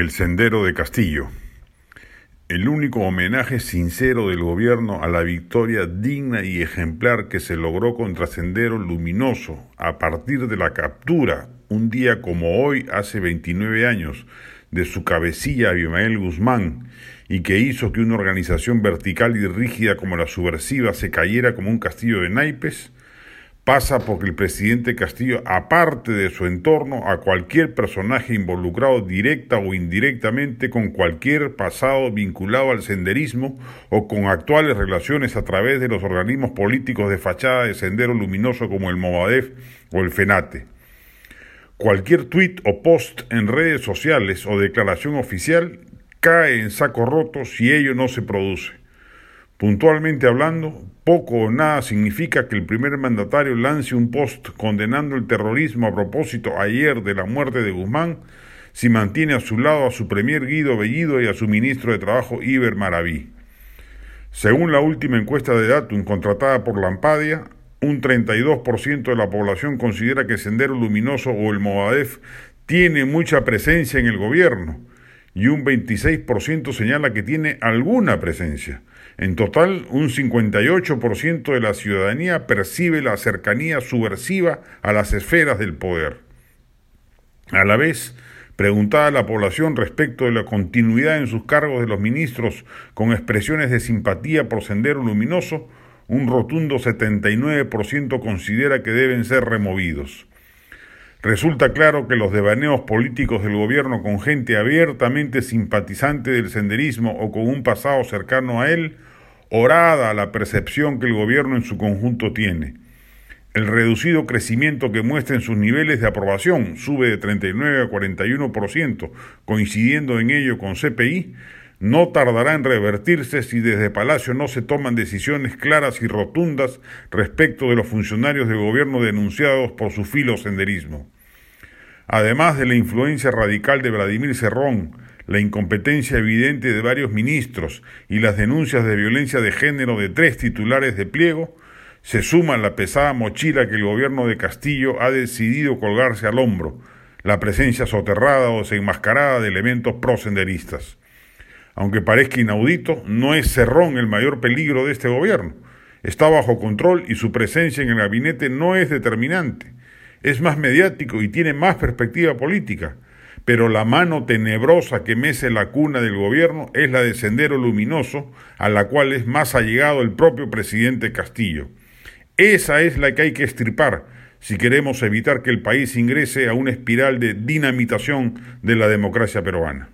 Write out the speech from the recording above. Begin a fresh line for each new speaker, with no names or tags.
El Sendero de Castillo. El único homenaje sincero del gobierno a la victoria digna y ejemplar que se logró contra Sendero Luminoso a partir de la captura, un día como hoy, hace 29 años, de su cabecilla Abimael Guzmán, y que hizo que una organización vertical y rígida como la subversiva se cayera como un castillo de naipes, pasa porque el presidente Castillo, aparte de su entorno, a cualquier personaje involucrado directa o indirectamente con cualquier pasado vinculado al senderismo o con actuales relaciones a través de los organismos políticos de fachada de sendero luminoso como el Movadef o el FENATE. Cualquier tuit o post en redes sociales o declaración oficial cae en saco roto si ello no se produce. Puntualmente hablando, poco o nada significa que el primer mandatario lance un post condenando el terrorismo a propósito ayer de la muerte de Guzmán si mantiene a su lado a su premier Guido Bellido y a su ministro de Trabajo Iber Maraví. Según la última encuesta de Datum contratada por Lampadia, un 32% de la población considera que Sendero Luminoso o el Movadef tiene mucha presencia en el gobierno y un 26% señala que tiene alguna presencia. En total, un 58% de la ciudadanía percibe la cercanía subversiva a las esferas del poder. A la vez, preguntada a la población respecto de la continuidad en sus cargos de los ministros con expresiones de simpatía por Sendero Luminoso, un rotundo 79% considera que deben ser removidos. Resulta claro que los devaneos políticos del gobierno con gente abiertamente simpatizante del senderismo o con un pasado cercano a él, orada la percepción que el gobierno en su conjunto tiene. El reducido crecimiento que muestra en sus niveles de aprobación sube de 39 a 41%, coincidiendo en ello con CPI, no tardará en revertirse si desde Palacio no se toman decisiones claras y rotundas respecto de los funcionarios del gobierno denunciados por su filo senderismo. Además de la influencia radical de Vladimir Cerrón, la incompetencia evidente de varios ministros y las denuncias de violencia de género de tres titulares de pliego, se suma la pesada mochila que el gobierno de Castillo ha decidido colgarse al hombro, la presencia soterrada o desenmascarada de elementos prosenderistas. Aunque parezca inaudito, no es Cerrón el mayor peligro de este gobierno. Está bajo control y su presencia en el gabinete no es determinante. Es más mediático y tiene más perspectiva política. Pero la mano tenebrosa que mece la cuna del gobierno es la de Sendero Luminoso, a la cual es más allegado el propio presidente Castillo. Esa es la que hay que estripar si queremos evitar que el país ingrese a una espiral de dinamitación de la democracia peruana.